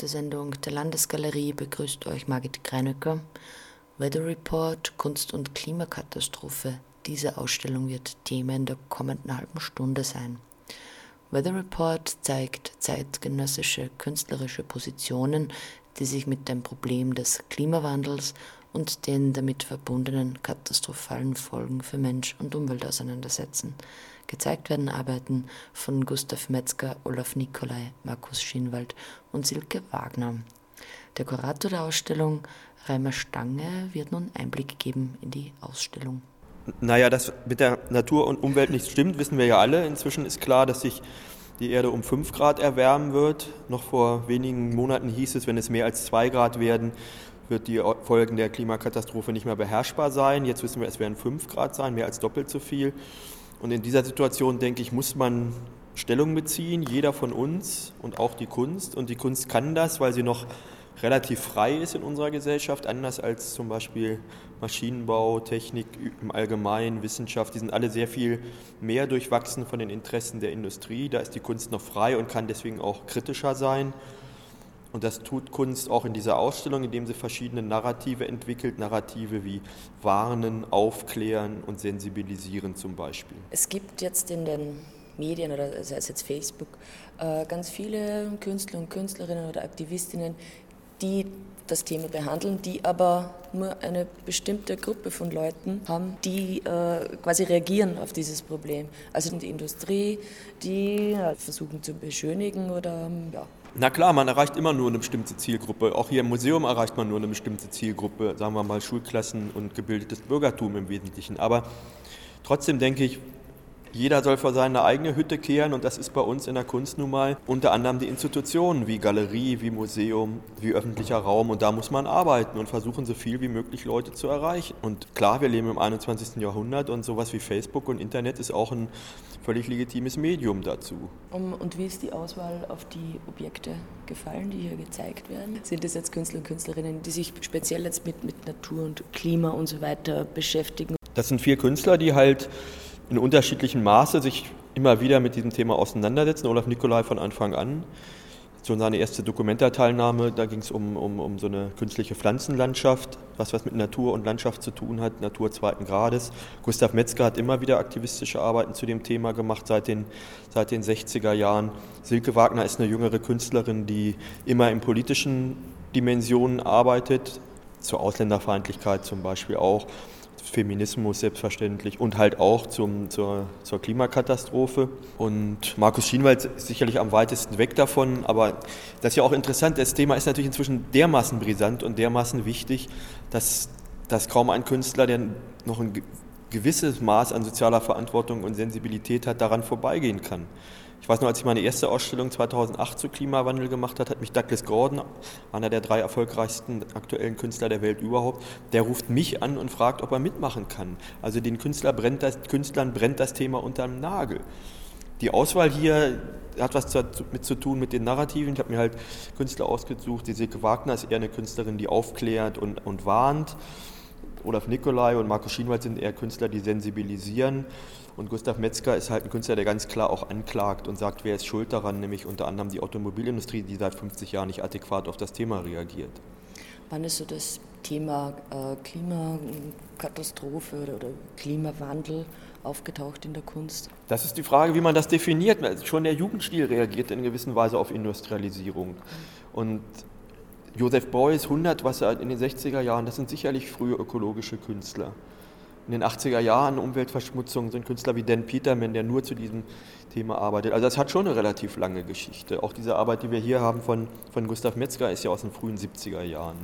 Der Sendung der Landesgalerie begrüßt euch Margit Greinöcker. Weather Report, Kunst und Klimakatastrophe. Diese Ausstellung wird Thema in der kommenden halben Stunde sein. Weather Report zeigt zeitgenössische künstlerische Positionen, die sich mit dem Problem des Klimawandels und den damit verbundenen katastrophalen Folgen für Mensch und Umwelt auseinandersetzen. Gezeigt werden Arbeiten von Gustav Metzger, Olaf Nicolai, Markus Schinwald und Silke Wagner. Der Kurator der Ausstellung, Reimer Stange, wird nun Einblick geben in die Ausstellung. Naja, dass mit der Natur und Umwelt nicht stimmt, wissen wir ja alle. Inzwischen ist klar, dass sich die Erde um 5 Grad erwärmen wird. Noch vor wenigen Monaten hieß es, wenn es mehr als 2 Grad werden, wird die Folgen der Klimakatastrophe nicht mehr beherrschbar sein. Jetzt wissen wir, es werden 5 Grad sein, mehr als doppelt so viel. Und in dieser Situation, denke ich, muss man Stellung beziehen, jeder von uns und auch die Kunst. Und die Kunst kann das, weil sie noch relativ frei ist in unserer Gesellschaft, anders als zum Beispiel Maschinenbau, Technik im Allgemeinen, Wissenschaft. Die sind alle sehr viel mehr durchwachsen von den Interessen der Industrie. Da ist die Kunst noch frei und kann deswegen auch kritischer sein. Und das tut Kunst auch in dieser Ausstellung, indem sie verschiedene Narrative entwickelt. Narrative wie Warnen, Aufklären und Sensibilisieren zum Beispiel. Es gibt jetzt in den Medien oder sei es jetzt Facebook äh, ganz viele Künstler und Künstlerinnen oder Aktivistinnen, die das Thema behandeln, die aber nur eine bestimmte Gruppe von Leuten haben, die äh, quasi reagieren auf dieses Problem. Also die Industrie, die äh, versuchen zu beschönigen oder ja, na klar, man erreicht immer nur eine bestimmte Zielgruppe. Auch hier im Museum erreicht man nur eine bestimmte Zielgruppe, sagen wir mal Schulklassen und gebildetes Bürgertum im Wesentlichen. Aber trotzdem denke ich, jeder soll vor seine eigene Hütte kehren und das ist bei uns in der Kunst nun mal unter anderem die Institutionen wie Galerie, wie Museum, wie öffentlicher Raum und da muss man arbeiten und versuchen, so viel wie möglich Leute zu erreichen. Und klar, wir leben im 21. Jahrhundert und sowas wie Facebook und Internet ist auch ein völlig legitimes Medium dazu. Und wie ist die Auswahl auf die Objekte gefallen, die hier gezeigt werden? Sind es jetzt Künstler und Künstlerinnen, die sich speziell jetzt mit, mit Natur und Klima und so weiter beschäftigen? Das sind vier Künstler, die halt in unterschiedlichem Maße sich immer wieder mit diesem Thema auseinandersetzen. Olaf Nikolai von Anfang an. So seine erste Dokumentarteilnahme, da ging es um, um, um so eine künstliche Pflanzenlandschaft, was was mit Natur und Landschaft zu tun hat, Natur zweiten Grades. Gustav Metzger hat immer wieder aktivistische Arbeiten zu dem Thema gemacht seit den, seit den 60er Jahren. Silke Wagner ist eine jüngere Künstlerin, die immer in politischen Dimensionen arbeitet, zur Ausländerfeindlichkeit zum Beispiel auch. Feminismus selbstverständlich und halt auch zum, zur, zur Klimakatastrophe. Und Markus Schienwald ist sicherlich am weitesten weg davon, aber das ist ja auch interessant, das Thema ist natürlich inzwischen dermaßen brisant und dermaßen wichtig, dass, dass kaum ein Künstler, der noch ein gewisses Maß an sozialer Verantwortung und Sensibilität hat, daran vorbeigehen kann. Ich weiß noch, als ich meine erste Ausstellung 2008 zu Klimawandel gemacht habe, hat mich Douglas Gordon, einer der drei erfolgreichsten aktuellen Künstler der Welt überhaupt, der ruft mich an und fragt, ob er mitmachen kann. Also den Künstler brennt das, Künstlern brennt das Thema unterm Nagel. Die Auswahl hier hat was damit zu tun mit den Narrativen. Ich habe mir halt Künstler ausgesucht. Die Silke Wagner ist eher eine Künstlerin, die aufklärt und, und warnt. Olaf Nikolai und Markus Schienwald sind eher Künstler, die sensibilisieren. Und Gustav Metzger ist halt ein Künstler, der ganz klar auch anklagt und sagt, wer ist schuld daran, nämlich unter anderem die Automobilindustrie, die seit 50 Jahren nicht adäquat auf das Thema reagiert. Wann ist so das Thema äh, Klimakatastrophe oder, oder, Klimawandel aufgetaucht in der Kunst? Das ist die Frage, wie man das definiert. Schon der Jugendstil reagiert in gewisser Weise auf Industrialisierung. Und Joseph Beuys 100, was er in den 60er Jahren, das sind sicherlich frühe ökologische Künstler in den 80er Jahren Umweltverschmutzung sind Künstler wie Dan Peterman, der nur zu diesem Thema arbeitet. Also das hat schon eine relativ lange Geschichte. Auch diese Arbeit, die wir hier haben von, von Gustav Metzger, ist ja aus den frühen 70er Jahren.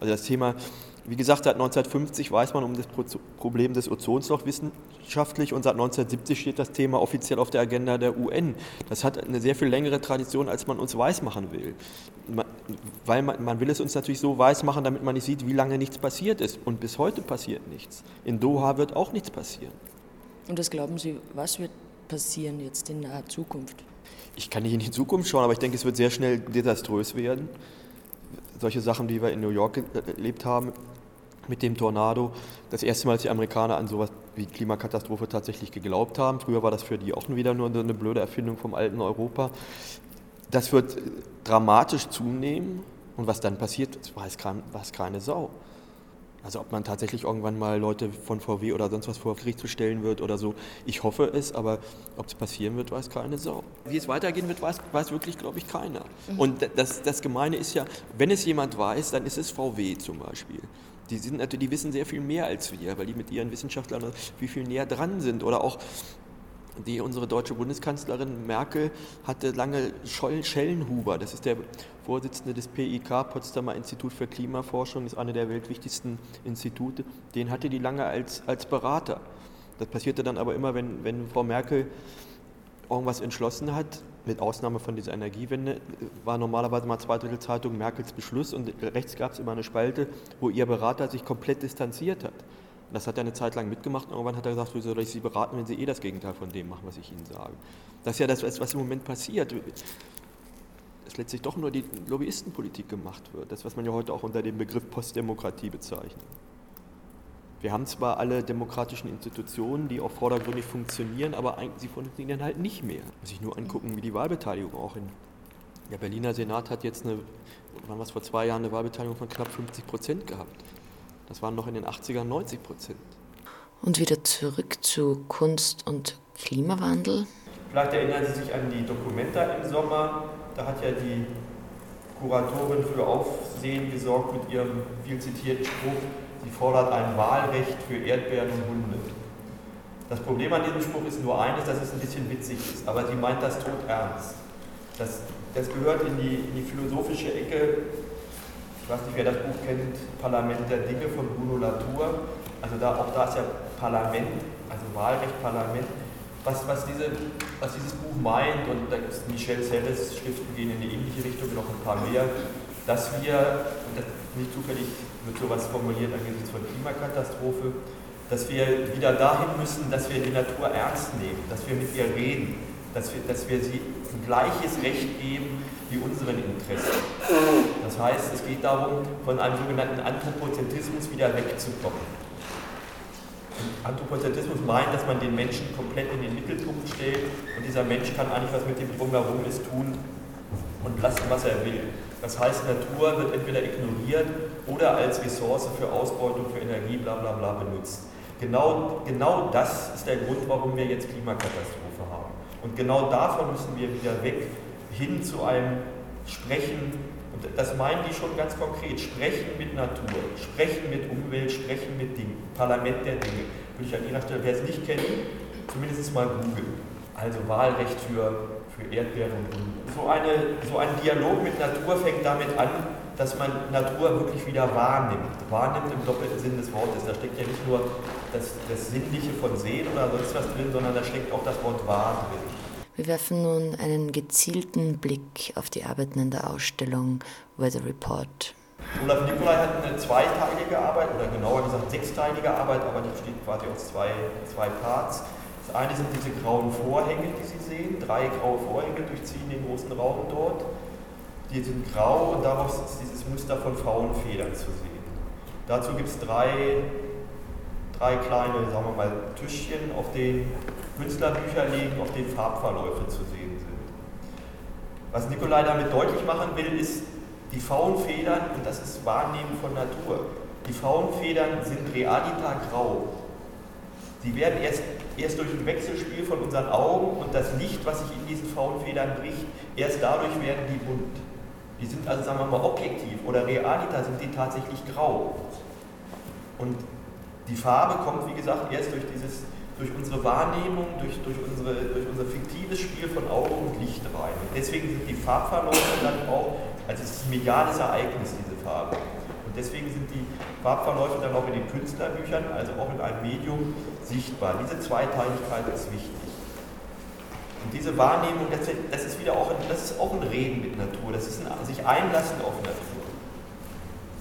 Also das Thema wie gesagt, seit 1950 weiß man um das Problem des Ozonslochs wissenschaftlich und seit 1970 steht das Thema offiziell auf der Agenda der UN. Das hat eine sehr viel längere Tradition, als man uns weismachen will. weil man, man will es uns natürlich so weismachen, damit man nicht sieht, wie lange nichts passiert ist. Und bis heute passiert nichts. In Doha wird auch nichts passieren. Und was glauben Sie, was wird passieren jetzt in naher Zukunft? Ich kann nicht in die Zukunft schauen, aber ich denke, es wird sehr schnell desaströs werden solche Sachen, die wir in New York erlebt haben mit dem Tornado. Das erste Mal, als die Amerikaner an sowas wie Klimakatastrophe tatsächlich geglaubt haben. Früher war das für die auch wieder nur eine blöde Erfindung vom alten Europa. Das wird dramatisch zunehmen und was dann passiert, weiß, kein, weiß keine Sau. Also ob man tatsächlich irgendwann mal Leute von VW oder sonst was vor Gericht zu stellen wird oder so. Ich hoffe es, aber ob es passieren wird, weiß keine Sau. Wie es weitergehen wird, weiß, weiß wirklich, glaube ich, keiner. Mhm. Und das, das Gemeine ist ja, wenn es jemand weiß, dann ist es VW zum Beispiel. Die, sind, die wissen sehr viel mehr als wir, weil die mit ihren Wissenschaftlern viel, viel näher dran sind. Oder auch die, unsere deutsche Bundeskanzlerin Merkel hatte lange Schellenhuber, das ist der Vorsitzende des PIK, Potsdamer Institut für Klimaforschung, ist eine der weltwichtigsten Institute, den hatte die lange als, als Berater. Das passierte dann aber immer, wenn, wenn Frau Merkel irgendwas entschlossen hat, mit Ausnahme von dieser Energiewende, war normalerweise mal zwei Drittel Zeitung Merkels Beschluss und rechts gab es immer eine Spalte, wo ihr Berater sich komplett distanziert hat. Das hat er eine Zeit lang mitgemacht und irgendwann hat er gesagt, wieso soll ich Sie beraten, wenn Sie eh das Gegenteil von dem machen, was ich Ihnen sage. Das ist ja das, was im Moment passiert. Dass letztlich doch nur die Lobbyistenpolitik gemacht wird. Das, was man ja heute auch unter dem Begriff Postdemokratie bezeichnet. Wir haben zwar alle demokratischen Institutionen, die auch vordergründig funktionieren, aber sie funktionieren halt nicht mehr. Muss ich nur angucken, wie die Wahlbeteiligung auch in. Der Berliner Senat hat jetzt eine, wann was vor zwei Jahren eine Wahlbeteiligung von knapp 50 Prozent gehabt. Das waren noch in den 80ern 90 Prozent. Und wieder zurück zu Kunst und Klimawandel. Vielleicht erinnern Sie sich an die Dokumenta im Sommer. Da hat ja die Kuratorin für Aufsehen gesorgt mit ihrem viel zitierten Spruch, sie fordert ein Wahlrecht für Erdbeeren und Hunde. Das Problem an diesem Spruch ist nur eines, dass es ein bisschen witzig ist, aber sie meint das tot ernst. Das, das gehört in die, in die philosophische Ecke ich weiß nicht, wer das Buch kennt, Parlament der Dinge von Bruno Latour. Also da, auch da ist ja Parlament, also Wahlrecht, Parlament. Was, was, diese, was dieses Buch meint, und da gibt es Michel Serres Schriften gehen in die ähnliche Richtung, noch ein paar mehr, dass wir, und das nicht zufällig wird sowas formuliert angesichts von Klimakatastrophe, dass wir wieder dahin müssen, dass wir die Natur ernst nehmen, dass wir mit ihr reden, dass wir, dass wir sie ein gleiches Recht geben wie unseren Interessen. Das heißt, es geht darum, von einem sogenannten Anthropozentrismus wieder wegzukommen. Anthropozentrismus meint, dass man den Menschen komplett in den Mittelpunkt stellt und dieser Mensch kann eigentlich was mit dem Drumherum ist tun und lassen, was er will. Das heißt, Natur wird entweder ignoriert oder als Ressource für Ausbeutung, für Energie, bla bla bla benutzt. Genau, genau das ist der Grund, warum wir jetzt Klimakatastrophe haben. Und genau davon müssen wir wieder weg, hin zu einem Sprechen das meinen die schon ganz konkret. Sprechen mit Natur, sprechen mit Umwelt, sprechen mit Dingen. Parlament der Dinge. Würde ich an Ihrer Stelle, wer es nicht kennt, zumindest mal googeln. Also Wahlrecht für, für Erdbeeren und Hunde. So, eine, so ein Dialog mit Natur fängt damit an, dass man Natur wirklich wieder wahrnimmt. Wahrnimmt im doppelten Sinn des Wortes. Da steckt ja nicht nur das, das Sinnliche von Sehen oder sonst was drin, sondern da steckt auch das Wort wahr drin. Wir werfen nun einen gezielten Blick auf die Arbeiten in der Ausstellung Weather Report. Olaf Nikolai hat eine zweiteilige Arbeit, oder genauer gesagt sechsteilige Arbeit, aber die besteht quasi aus zwei, zwei Parts. Das eine sind diese grauen Vorhänge, die Sie sehen. Drei graue Vorhänge durchziehen den großen Raum dort. Die sind grau und daraus ist dieses Muster von Frauenfedern zu sehen. Dazu gibt es drei, drei kleine, sagen wir mal, Tischchen, auf denen Künstlerbücher liegen, auf denen Farbverläufe zu sehen sind. Was Nikolai damit deutlich machen will, ist, die Faunfedern, und das ist Wahrnehmen von Natur, die Faunfedern sind realita grau. Sie werden erst, erst durch ein Wechselspiel von unseren Augen und das Licht, was sich in diesen Faunfedern bricht, erst dadurch werden die bunt. Die sind also, sagen wir mal, objektiv oder realita sind die tatsächlich grau. Und die Farbe kommt, wie gesagt, erst durch dieses durch unsere Wahrnehmung, durch, durch, unsere, durch unser fiktives Spiel von Auge und Licht rein. Und deswegen sind die Farbverläufe dann auch, also es ist ein mediales Ereignis, diese Farbe. Und deswegen sind die Farbverläufe dann auch in den Künstlerbüchern, also auch in einem Medium, sichtbar. Diese Zweiteiligkeit ist wichtig. Und diese Wahrnehmung, das, das ist wieder auch ein, das ist auch ein Reden mit Natur, das ist ein sich einlassen auf Natur.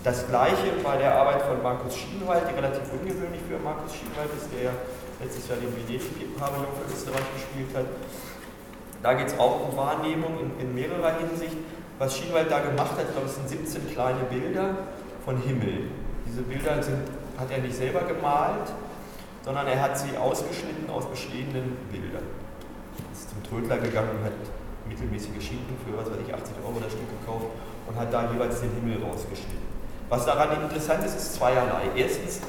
Das gleiche bei der Arbeit von Markus Schienwald, die relativ ungewöhnlich für Markus Schienwald ist, der letztes Jahr den Venedig-Pavillon für Österreich gespielt hat. Da geht es auch um Wahrnehmung in, in, mehrerer Hinsicht. Was Schienwald da gemacht hat, ich glaube, es sind 17 kleine Bilder von Himmel. Diese Bilder sind, hat er nicht selber gemalt, sondern er hat sie ausgeschnitten aus bestehenden Bildern. Ist zum Trödler gegangen und hat mittelmäßige Schinken für, was weiß ich, 80 Euro das Stück gekauft und hat da jeweils den Himmel rausgeschnitten. Was daran interessant ist, ist zweierlei. Erstens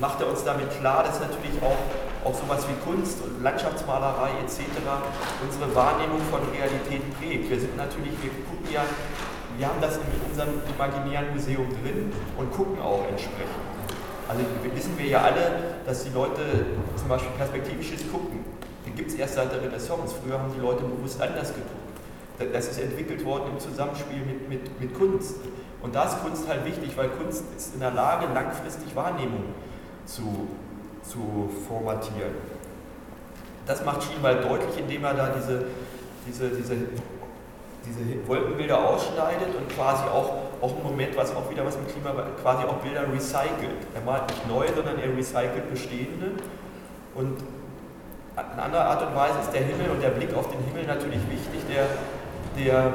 macht er uns damit klar, dass natürlich auch, auch sowas wie Kunst und Landschaftsmalerei etc. unsere Wahrnehmung von Realität prägt. Wir sind natürlich, wir gucken ja, wir haben das in unserem imaginären Museum drin und gucken auch entsprechend. Also wissen wir ja alle, dass die Leute zum Beispiel perspektivisches gucken. Gibt es erst seit der Renaissance. Früher haben die Leute bewusst anders geguckt. Das ist entwickelt worden im Zusammenspiel mit, mit, mit Kunst. Und da ist Kunst halt wichtig, weil Kunst ist in der Lage, langfristig Wahrnehmung zu, zu formatieren. Das macht Schienwald deutlich, indem er da diese, diese, diese, diese Wolkenbilder ausschneidet und quasi auch, auch ein Moment, was auch wieder was mit Klima, quasi auch Bilder recycelt. Er malt nicht neu, sondern er recycelt bestehende. Und eine andere Art und Weise ist der Himmel und der Blick auf den Himmel natürlich wichtig. Der, der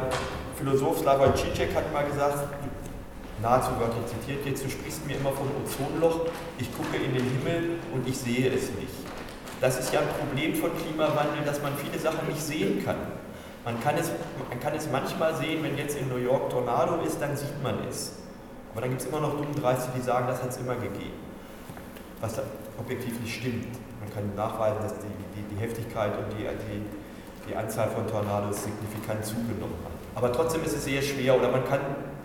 Philosoph Slavoj Žižek hat mal gesagt, nahezu wörtlich zitiert jetzt, du sprichst mir immer vom Ozonloch, ich gucke in den Himmel und ich sehe es nicht. Das ist ja ein Problem von Klimawandel, dass man viele Sachen nicht sehen kann. Man kann, es, man kann es manchmal sehen, wenn jetzt in New York Tornado ist, dann sieht man es. Aber dann gibt es immer noch dumme Dreiste, die sagen, das hat es immer gegeben. Was objektiv nicht stimmt. Kann nachweisen, dass die, die, die Heftigkeit und die, die, die Anzahl von Tornados signifikant zugenommen hat. Aber trotzdem ist es sehr schwer oder man kann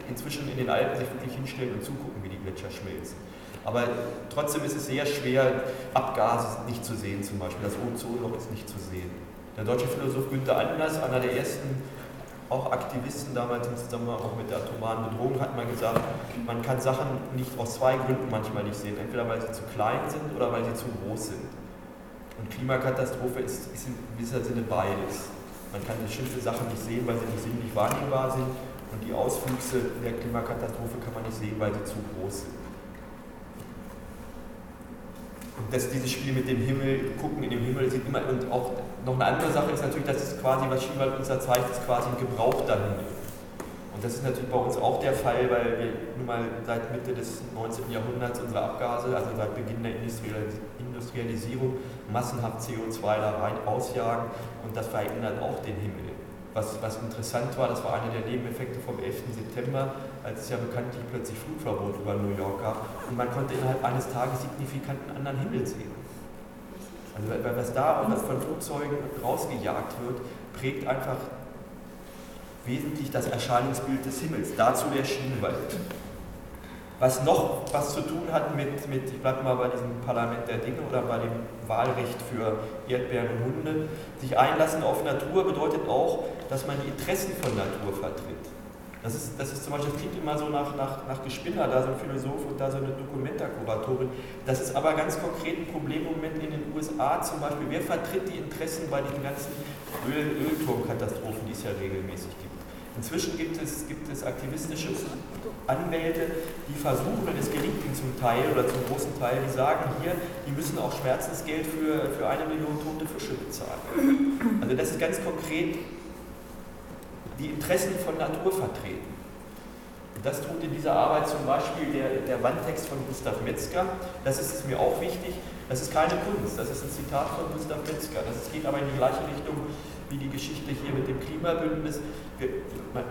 inzwischen in den Alpen sich wirklich hinstellen und zugucken, wie die Gletscher schmelzen. Aber trotzdem ist es sehr schwer, Abgase nicht zu sehen zum Beispiel. Das Ozonloch ist nicht zu sehen. Der deutsche Philosoph Günther Anders, einer der ersten auch Aktivisten damals im Zusammenhang auch mit der atomaren Bedrohung, hat mal gesagt, man kann Sachen nicht aus zwei Gründen manchmal nicht sehen. Entweder weil sie zu klein sind oder weil sie zu groß sind. Und Klimakatastrophe ist, ist in gewisser Sinne beides. Man kann bestimmte Sachen nicht sehen, weil sie nicht sinnlich wahrnehmbar sind und die Auswüchse der Klimakatastrophe kann man nicht sehen, weil sie zu groß sind. Und dass dieses Spiel mit dem Himmel, gucken in dem Himmel, sieht immer, und auch noch eine andere Sache ist natürlich, dass es quasi, was Schiewald uns da zeigt, ist quasi ein gebrauchter Himmel. Und das ist natürlich bei uns auch der Fall, weil wir nun mal seit Mitte des 19. Jahrhunderts unsere Abgase, also seit Beginn der Industrialisierung, massenhaft CO2 da rein ausjagen und das verändert auch den Himmel. Was, was interessant war, das war einer der Nebeneffekte vom 11. September, als es ja bekanntlich plötzlich Flugverbot über New York gab und man konnte innerhalb eines Tages signifikant einen anderen Himmel sehen. Also was da was von Flugzeugen rausgejagt wird, prägt einfach wesentlich das Erscheinungsbild des Himmels. Dazu der Schienenwald. Was noch was zu tun hat mit, mit ich bleibe mal bei diesem Parlament der Dinge oder bei dem Wahlrecht für Erdbeeren und Hunde, sich einlassen auf Natur bedeutet auch, dass man die Interessen von Natur vertritt. Das ist, das ist zum Beispiel, das klingt immer so nach, nach, nach Gespinner, da so ein Philosoph und da so eine Dokumentarkuratorin. Das ist aber ganz konkret ein Problem im Moment in den USA zum Beispiel. Wer vertritt die Interessen bei den ganzen Öl Ölturmkatastrophen, die es ja regelmäßig gibt? Inzwischen gibt es, gibt es aktivistische Anwälte, die versuchen, und es gelingt ihnen zum Teil oder zum großen Teil, die sagen hier, die müssen auch Schmerzensgeld für, für eine Million tote Fische bezahlen. Also das ist ganz konkret die Interessen von Natur vertreten. Und das tut in dieser Arbeit zum Beispiel der, der Wandtext von Gustav Metzger. Das ist mir auch wichtig. Das ist keine Kunst, das ist ein Zitat von Gustav Metzger. Das geht aber in die gleiche Richtung wie die Geschichte hier mit dem Klimabündnis. Wir, wir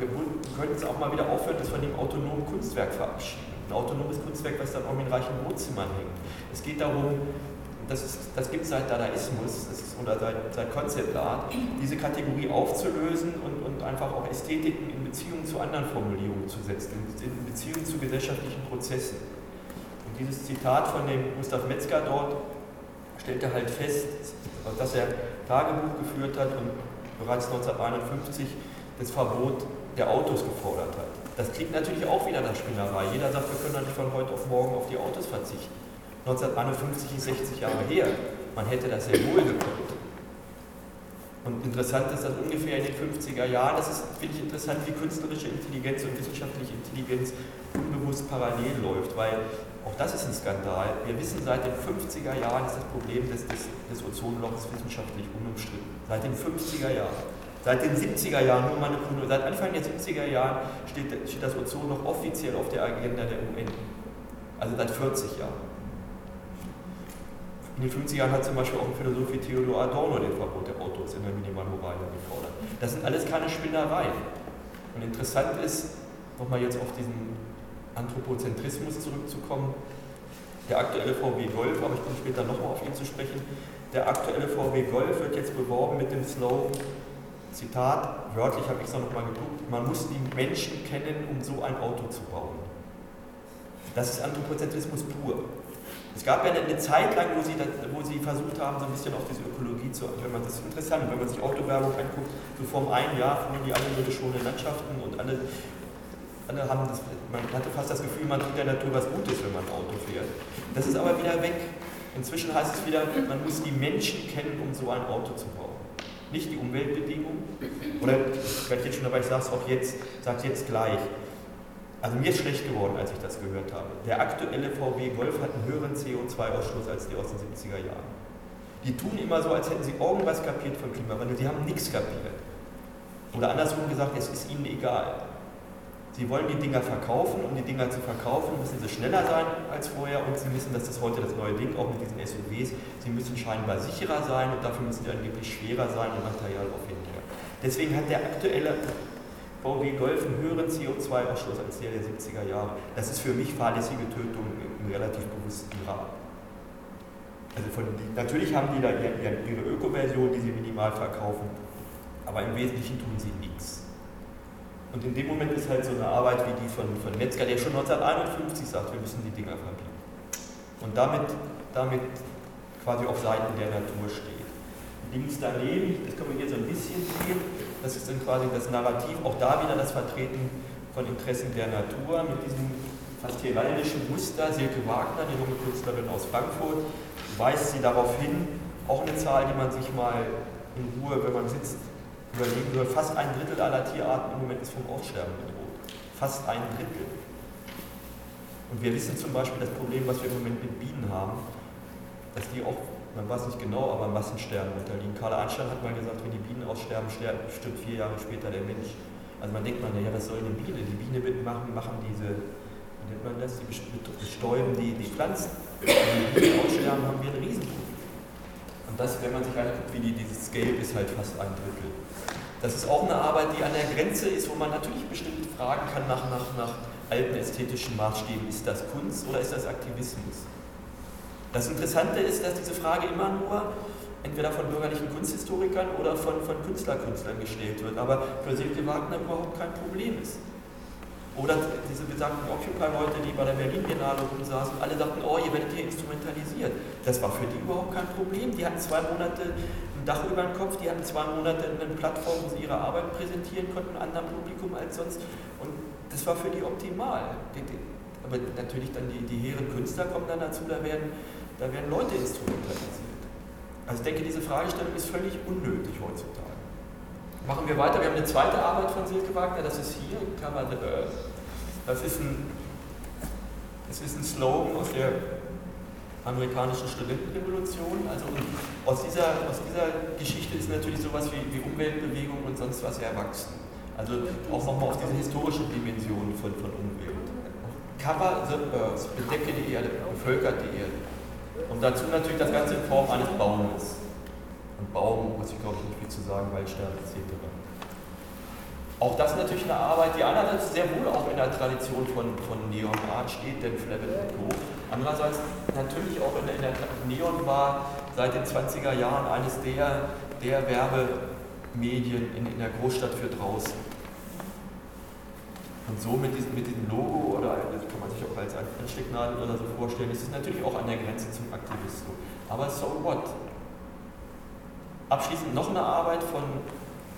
könnten es auch mal wieder aufhören, dass wir dem autonomen Kunstwerk verabschieden. Ein autonomes Kunstwerk, was dann auch in reichen Wohnzimmern hängt. Es geht darum, das, das gibt es seit Dadaismus das ist, oder seit, seit Concept diese Kategorie aufzulösen und, und einfach auch Ästhetiken in Beziehung zu anderen Formulierungen zu setzen, in Beziehung zu gesellschaftlichen Prozessen. Dieses Zitat von dem Gustav Metzger dort stellte halt fest, dass er Tagebuch geführt hat und bereits 1951 das Verbot der Autos gefordert hat. Das klingt natürlich auch wieder nach Spinnerei. Jeder sagt, wir können nicht von heute auf morgen auf die Autos verzichten. 1951 ist 60 Jahre her. Man hätte das sehr wohl gekonnt. Und interessant ist, dass ungefähr in den 50er Jahren, das ist, finde ich interessant, wie künstlerische Intelligenz und wissenschaftliche Intelligenz unbewusst parallel läuft, weil auch das ist ein Skandal. Wir wissen, seit den 50er Jahren ist das Problem des, des, des Ozonlochs wissenschaftlich unumstritten. Seit den 50er Jahren. Seit den 70er Jahren, nur mal eine Chronologie, seit Anfang der 70er Jahren steht, steht das Ozonloch offiziell auf der Agenda der UN. Also seit 40 Jahren. In den 50er Jahren hat zum Beispiel auch ein Philosoph wie Theodor Adorno den Verbot der Autos in der Minimalmoralie gefordert. Das sind alles keine Spinnereien. Und interessant ist, nochmal jetzt auf diesen Anthropozentrismus zurückzukommen, der aktuelle VW Golf, aber ich komme später nochmal auf ihn zu sprechen, der aktuelle VW Golf wird jetzt beworben mit dem Slogan, Zitat, wörtlich habe ich es noch mal geguckt, man muss die Menschen kennen, um so ein Auto zu bauen. Das ist Anthropozentrismus pur. Es gab ja eine Zeit lang, wo sie, wo sie versucht haben, so ein bisschen auf diese Ökologie zu. Wenn man, das ist interessant, wenn man sich Autowerbung anguckt, so vor einem Jahr fuhren die alle nur schöne Landschaften und alle, alle haben das, man hatte fast das Gefühl, man tut der Natur was Gutes, wenn man Auto fährt. Das ist aber wieder weg. Inzwischen heißt es wieder, man muss die Menschen kennen, um so ein Auto zu bauen. Nicht die Umweltbedingungen. Oder ich werde jetzt schon dabei, ich sage es auch jetzt, sage es jetzt gleich. Also mir ist schlecht geworden, als ich das gehört habe. Der aktuelle VW Golf hat einen höheren CO2-Ausstoß als die aus den 70er Jahren. Die tun immer so, als hätten sie irgendwas kapiert vom Klimawandel. Sie haben nichts kapiert. Oder andersrum gesagt, es ist ihnen egal. Sie wollen die Dinger verkaufen. Um die Dinger zu verkaufen, müssen sie schneller sein als vorher und sie wissen, dass das heute das neue Ding, auch mit diesen SUVs, sie müssen scheinbar sicherer sein und dafür müssen sie angeblich schwerer sein und Material aufwendiger. Deswegen hat der aktuelle VW Golf einen höheren CO2-Ausstoß als der der 70er Jahre. Das ist für mich fahrlässige Tötung im relativ bewussten Rahmen. Also von, natürlich haben die da ihre Öko-Version, die sie minimal verkaufen, aber im Wesentlichen tun sie nichts. Und in dem Moment ist halt so eine Arbeit wie die von, von Metzger, der schon 1951 sagt, wir müssen die Dinger verbieten. Und damit, damit quasi auf Seiten der Natur steht. Links daneben, das können wir hier so ein bisschen sehen, das ist dann quasi das Narrativ, auch da wieder das Vertreten von Interessen der Natur mit diesem fast heraldischen Muster. Silke Wagner, die junge Künstlerin aus Frankfurt, weist sie darauf hin, auch eine Zahl, die man sich mal in Ruhe, wenn man sitzt, überlegen soll. Fast ein Drittel aller Tierarten im Moment ist vom Aussterben bedroht. Fast ein Drittel. Und wir wissen zum Beispiel das Problem, was wir im Moment mit Bienen haben, dass die auch man weiß nicht genau, aber Massensterben unterliegen. Karl Einstein hat mal gesagt, wenn die Bienen aussterben, stirbt vier Jahre später der Mensch. Also man denkt man, ja, was soll eine Biene? Die Biene machen, machen diese, wie nennt man das, die bestäuben die, die Pflanzen. Wenn die Bienen aussterben, haben wir ein Riesenproblem. Und das, wenn man sich anguckt, wie die, dieses Scale ist halt fast ein Drittel. Das ist auch eine Arbeit, die an der Grenze ist, wo man natürlich bestimmt fragen kann nach, nach, nach alten ästhetischen Maßstäben, ist das Kunst oder ist das Aktivismus? Das Interessante ist, dass diese Frage immer nur entweder von bürgerlichen Kunsthistorikern oder von, von Künstlerkünstlern gestellt wird, aber für Silke Wagner überhaupt kein Problem ist. Oder diese besagten Occupy-Leute, die bei der Berlin-Biennale saßen, alle dachten, oh, ihr werdet hier instrumentalisiert. Das war für die überhaupt kein Problem. Die hatten zwei Monate ein Dach über dem Kopf, die hatten zwei Monate eine Plattform, wo sie ihre Arbeit präsentieren konnten, einem anderen Publikum als sonst. Und das war für die optimal. Aber natürlich dann die, die hehren Künstler kommen dann dazu, da werden da werden Leute instrumentalisiert. Also ich denke, diese Fragestellung ist völlig unnötig heutzutage. Machen wir weiter. Wir haben eine zweite Arbeit von Silke Wagner, das ist hier, Cover the Earth. Das ist ein, das ist ein Slogan aus der amerikanischen Studentenrevolution. Also aus dieser, aus dieser Geschichte ist natürlich sowas wie, wie Umweltbewegung und sonst was erwachsen. Also auch nochmal auf diese historische Dimension von, von Umwelt. Cover the Earth, bedecke die Erde, bevölkert die Erde. Und dazu natürlich das Ganze in Form eines Baumes. Und Baum muss ich glaube ich nicht viel zu sagen, Waldsterben etc. Auch das ist natürlich eine Arbeit, die einerseits sehr wohl auch in der Tradition von, von Neon Art steht, denn Flavin und Co. Andererseits natürlich auch in der, in der Neon war seit den 20er Jahren eines der, der Werbemedien in, in der Großstadt für draußen. Und so mit diesem, mit diesem Logo oder das kann man sich auch als Anstecknadel oder so vorstellen, ist es natürlich auch an der Grenze zum Aktivismus. Aber so what? Abschließend noch eine Arbeit von,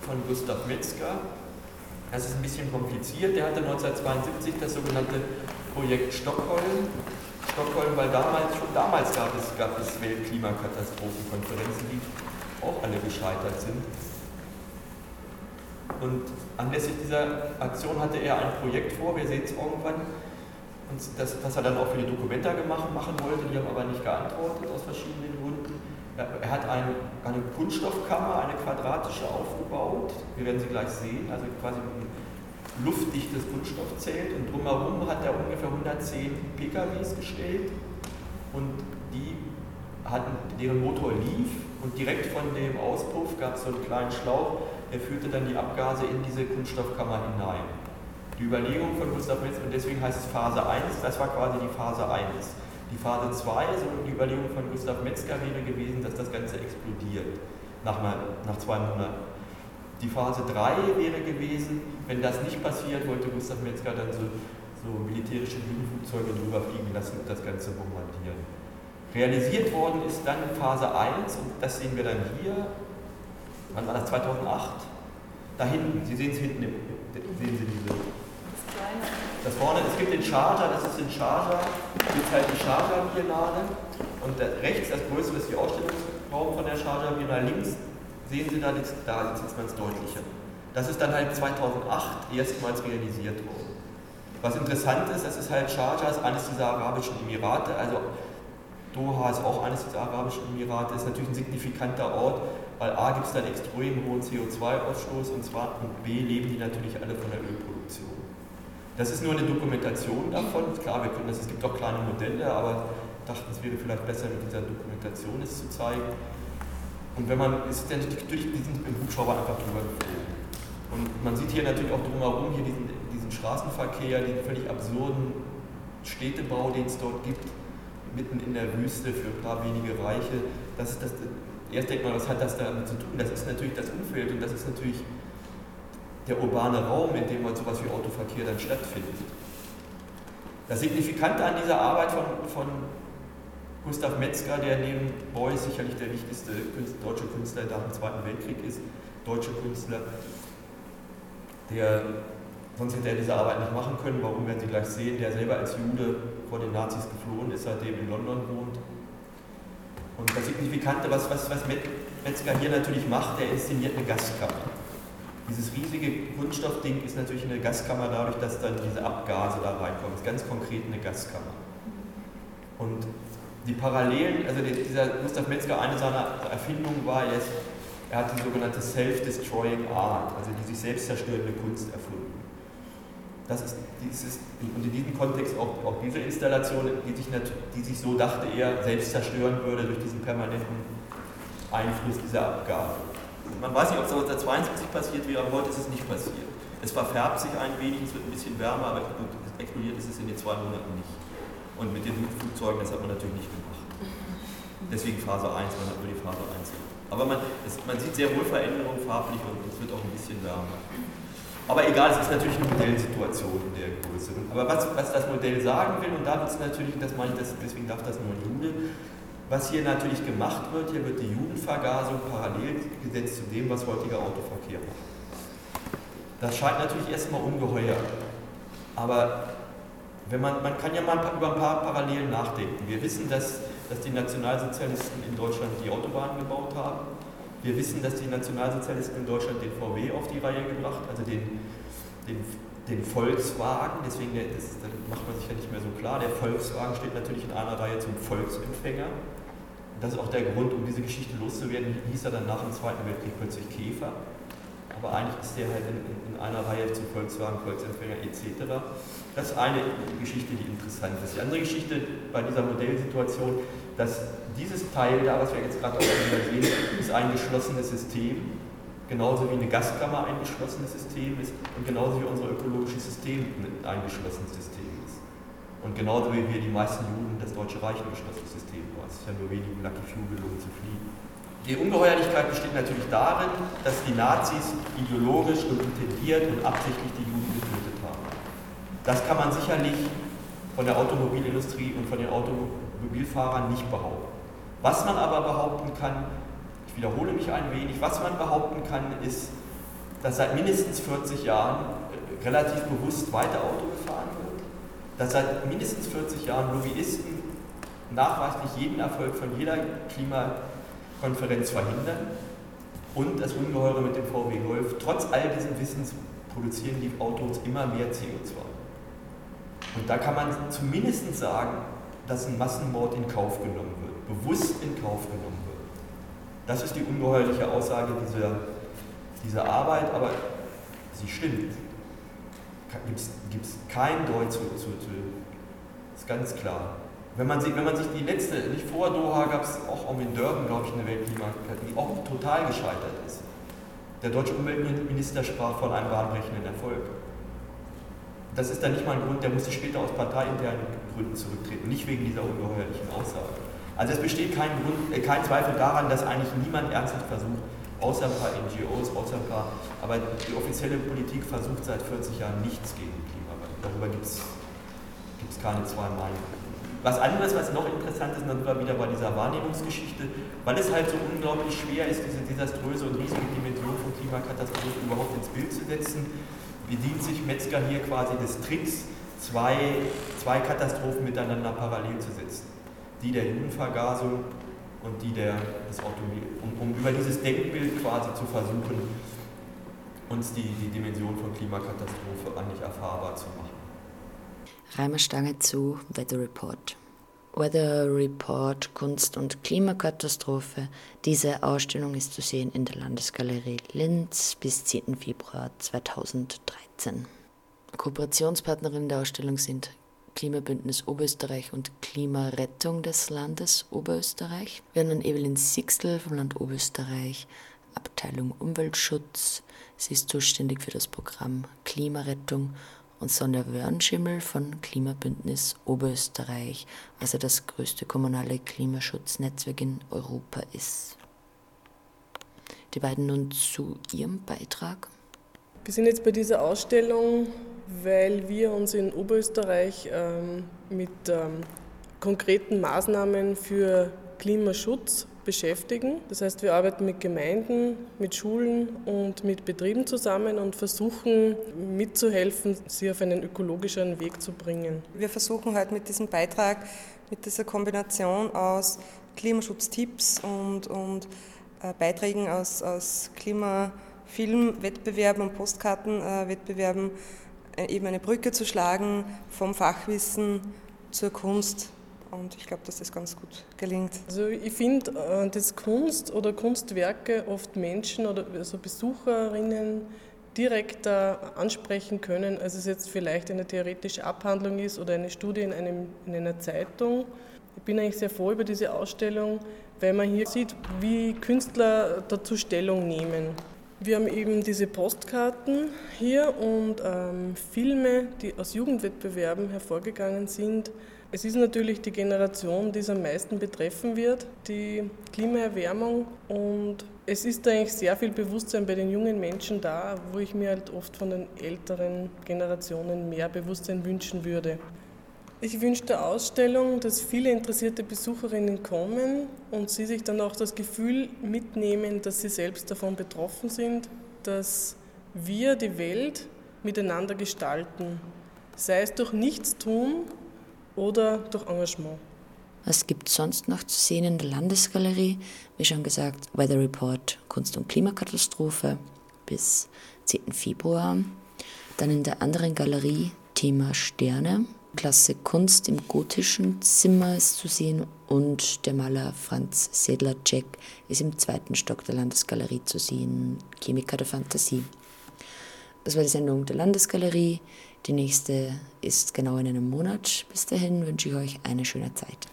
von Gustav Metzger. Das ist ein bisschen kompliziert. Der hatte 1972 das sogenannte Projekt Stockholm. Stockholm, weil damals, schon damals gab es, gab es Weltklimakatastrophenkonferenzen, die auch alle gescheitert sind. Und anlässlich dieser Aktion hatte er ein Projekt vor, wir sehen es irgendwann, und das, was er dann auch für die Dokumenta gemacht, machen wollte, die haben aber nicht geantwortet aus verschiedenen Gründen. Er hat eine, eine Kunststoffkammer, eine quadratische aufgebaut, wir werden sie gleich sehen, also quasi ein luftdichtes Kunststoffzelt. Und drumherum hat er ungefähr 110 PKWs gestellt. Und die hatten, deren Motor lief. Und direkt von dem Auspuff gab es so einen kleinen Schlauch, der führte dann die Abgase in diese Kunststoffkammer hinein. Die Überlegung von Gustav Metzger, und deswegen heißt es Phase 1, das war quasi die Phase 1. Die Phase 2, so die Überlegung von Gustav Metzger wäre gewesen, dass das Ganze explodiert nach, nach zwei Monaten. Die Phase 3 wäre gewesen, wenn das nicht passiert, wollte Gustav Metzger dann so, so militärische Linienflugzeuge drüber fliegen lassen und das Ganze bombardieren. Realisiert worden ist dann Phase 1 und das sehen wir dann hier. Wann war das? 2008? Da hinten, Sie sehen es hinten, sehen Sie diese. Das vorne, es gibt den Charger, das ist den Charger, jetzt halt die Charger-Biennale und rechts, das größere ist die Ausstellungsraum von der Charger-Biennale, links sehen Sie da, da sieht man es deutlicher. Das ist dann halt 2008 erstmals realisiert worden. Was interessant ist, das ist halt Sharjah, ist eines dieser arabischen Emirate, also Doha ist auch eines dieser arabischen Emirate, ist natürlich ein signifikanter Ort, weil A gibt es dann extrem hohen CO2-Ausstoß und zwar und B leben die natürlich alle von der Ölproduktion. Das ist nur eine Dokumentation davon. Klar, wir können das, es gibt auch kleine Modelle, aber dachten, es wäre vielleicht besser mit dieser Dokumentation es zu zeigen. Und wenn man, ist dann durch diesen Hubschrauber einfach drüber geflogen. Und man sieht hier natürlich auch drumherum hier diesen, diesen Straßenverkehr, den völlig absurden Städtebau, den es dort gibt, mitten in der Wüste für ein paar wenige Reiche. Das das, erst denkt man, was hat das damit zu tun? Das ist natürlich das Umfeld und das ist natürlich der urbane Raum, in dem man sowas wie Autoverkehr dann stattfindet. Das Signifikante an dieser Arbeit von, von Gustav Metzger, der neben Beuys sicherlich der wichtigste deutsche Künstler nach dem Zweiten Weltkrieg ist, deutsche Künstler, der sonst hätte er diese Arbeit nicht machen können. Warum werden Sie gleich sehen? Der selber als Jude vor den Nazis geflohen ist, seitdem in London wohnt. Und das Signifikante, was, was, was Metzger hier natürlich macht, der inszeniert eine Gaskammer. Dieses riesige Kunststoffding ist natürlich eine Gaskammer dadurch, dass dann diese Abgase da reinkommen. Das ist ganz konkret eine Gaskammer. Und die Parallelen, also dieser Gustav Metzger, eine seiner Erfindungen war, ist, er hat die sogenannte Self-Destroying Art, also die sich selbst zerstörende Kunst erfunden. Das ist dieses, und in diesem Kontext auch, auch diese Installation, die sich, die sich so dachte er selbst zerstören würde durch diesen permanenten Einfluss dieser Abgabe. Man weiß nicht, ob es 1972 passiert wäre, aber heute ist es nicht passiert. Es verfärbt sich ein wenig, es wird ein bisschen wärmer, aber explodiert ist es in den zwei Monaten nicht. Und mit den Flugzeugen, das hat man natürlich nicht gemacht. Deswegen Phase 1, man hat nur die Phase 1 Aber man, es, man sieht sehr wohl Veränderungen farblich und es wird auch ein bisschen wärmer. Aber egal, es ist natürlich eine Modellsituation in der Größe. Aber was, was das Modell sagen will, und da wird es natürlich, das meine ich, deswegen darf das nur Jude, was hier natürlich gemacht wird, hier wird die Judenvergasung parallel gesetzt zu dem, was heutiger Autoverkehr macht. Das scheint natürlich erstmal ungeheuer. Aber wenn man, man kann ja mal über ein paar Parallelen nachdenken. Wir wissen, dass, dass die Nationalsozialisten in Deutschland die Autobahnen gebaut haben. Wir wissen, dass die Nationalsozialisten in Deutschland den VW auf die Reihe gebracht, also den, den, den Volkswagen. Deswegen das, das macht man sich ja nicht mehr so klar. Der Volkswagen steht natürlich in einer Reihe zum Volksempfänger. Das ist auch der Grund, um diese Geschichte loszuwerden, hieß er dann nach dem Zweiten Weltkrieg plötzlich Käfer aber eigentlich ist der halt in, in, einer Reihe zu Volkswagen, Volksempfänger etc. Das ist eine Geschichte, die interessant ist. Die andere Geschichte bei dieser Modellsituation, dass dieses Teil da, was wir jetzt gerade auch sehen, ist ein geschlossenes System, genauso wie eine Gaskammer ein geschlossenes System ist und genauso wie unser ökologisches System ein geschlossenes System. Und genauso wie wir die meisten Juden das Deutsche Reich ein geschlossenes System war. Es ist ja nur wenigen Lucky Few gelungen zu fliehen. Die Ungeheuerlichkeit besteht natürlich darin, dass die Nazis ideologisch und intendiert und absichtlich die Juden getötet haben. Das kann man sicherlich von der Automobilindustrie und von den Automobilfahrern nicht behaupten. Was man aber behaupten kann, ich wiederhole mich ein wenig, was man behaupten kann, ist, dass seit mindestens 40 Jahren relativ bewusst weiter Auto gefahren wird, dass seit mindestens 40 Jahren Lobbyisten nachweislich jeden Erfolg von jeder Klima Konferenz verhindern. Und das Ungeheure mit dem VW Golf, trotz all diesen Wissens produzieren die Autos immer mehr CO2. Und da kann man zumindest sagen, dass ein Massenmord in Kauf genommen wird, bewusst in Kauf genommen wird. Das ist die ungeheuerliche Aussage dieser, dieser Arbeit, aber sie stimmt. Gibt es kein Deut zu, zu, zu, ist ganz klar. Wenn man, sich, wenn man sich die letzte, nicht vor Doha gab es auch in Durban, glaube ich, eine Weltklimakarte, die auch total gescheitert ist. Der deutsche Umweltminister sprach von einem bahnbrechenden Erfolg. Das ist dann nicht mal ein Grund, der musste später aus parteiinternen Gründen zurücktreten, nicht wegen dieser ungeheuerlichen Aussage. Also es besteht kein, Grund, äh, kein Zweifel daran, dass eigentlich niemand ernsthaft versucht, außer ein paar NGOs, außer ein paar, aber die offizielle Politik versucht seit 40 Jahren nichts gegen den Klimawandel. Darüber gibt es keine zwei Meinungen. Was anderes, was noch interessant ist, dann war wieder bei dieser Wahrnehmungsgeschichte, weil es halt so unglaublich schwer ist, diese desaströse und riesige Dimension von Klimakatastrophen überhaupt ins Bild zu setzen, bedient sich Metzger hier quasi des Tricks, zwei, zwei Katastrophen miteinander parallel zu setzen. Die der Innenvergasung und die der, des Automobil, um, um über dieses Denkbild quasi zu versuchen, uns die, die Dimension von Klimakatastrophe eigentlich erfahrbar zu machen. Reimer Stange zu Weather Report. Weather Report Kunst und Klimakatastrophe. Diese Ausstellung ist zu sehen in der Landesgalerie Linz bis 10. Februar 2013. Kooperationspartnerinnen der Ausstellung sind Klimabündnis Oberösterreich und Klimarettung des Landes Oberösterreich. Wir haben dann Evelyn Sixtel vom Land Oberösterreich, Abteilung Umweltschutz. Sie ist zuständig für das Programm Klimarettung und Sonja Wörnschimmel von Klimabündnis Oberösterreich, was ja das größte kommunale Klimaschutznetzwerk in Europa ist. Die beiden nun zu ihrem Beitrag. Wir sind jetzt bei dieser Ausstellung, weil wir uns in Oberösterreich ähm, mit ähm, konkreten Maßnahmen für Klimaschutz beschäftigen. Das heißt, wir arbeiten mit Gemeinden, mit Schulen und mit Betrieben zusammen und versuchen mitzuhelfen, sie auf einen ökologischeren Weg zu bringen. Wir versuchen halt mit diesem Beitrag, mit dieser Kombination aus Klimaschutztipps und, und äh, Beiträgen aus, aus Klimafilmwettbewerben und Postkartenwettbewerben äh, eben eine Brücke zu schlagen vom Fachwissen zur Kunst und ich glaube, dass das ganz gut gelingt. Also ich finde, äh, dass Kunst oder Kunstwerke oft Menschen oder also Besucherinnen direkt ansprechen können, als es jetzt vielleicht eine theoretische Abhandlung ist oder eine Studie in, einem, in einer Zeitung. Ich bin eigentlich sehr froh über diese Ausstellung, weil man hier sieht, wie Künstler dazu Stellung nehmen. Wir haben eben diese Postkarten hier und ähm, Filme, die aus Jugendwettbewerben hervorgegangen sind, es ist natürlich die Generation, die es am meisten betreffen wird, die Klimaerwärmung. Und es ist eigentlich sehr viel Bewusstsein bei den jungen Menschen da, wo ich mir halt oft von den älteren Generationen mehr Bewusstsein wünschen würde. Ich wünsche der Ausstellung, dass viele interessierte Besucherinnen kommen und sie sich dann auch das Gefühl mitnehmen, dass sie selbst davon betroffen sind, dass wir die Welt miteinander gestalten. Sei es durch Nichtstun, oder durch Engagement. Was gibt es sonst noch zu sehen in der Landesgalerie? Wie schon gesagt, Weather Report Kunst- und Klimakatastrophe bis 10. Februar. Dann in der anderen Galerie Thema Sterne. Klasse Kunst im gotischen Zimmer ist zu sehen und der Maler Franz Sedlacek ist im zweiten Stock der Landesgalerie zu sehen. Chemiker der Fantasie. Das war die Sendung der Landesgalerie. Die nächste ist genau in einem Monat. Bis dahin wünsche ich euch eine schöne Zeit.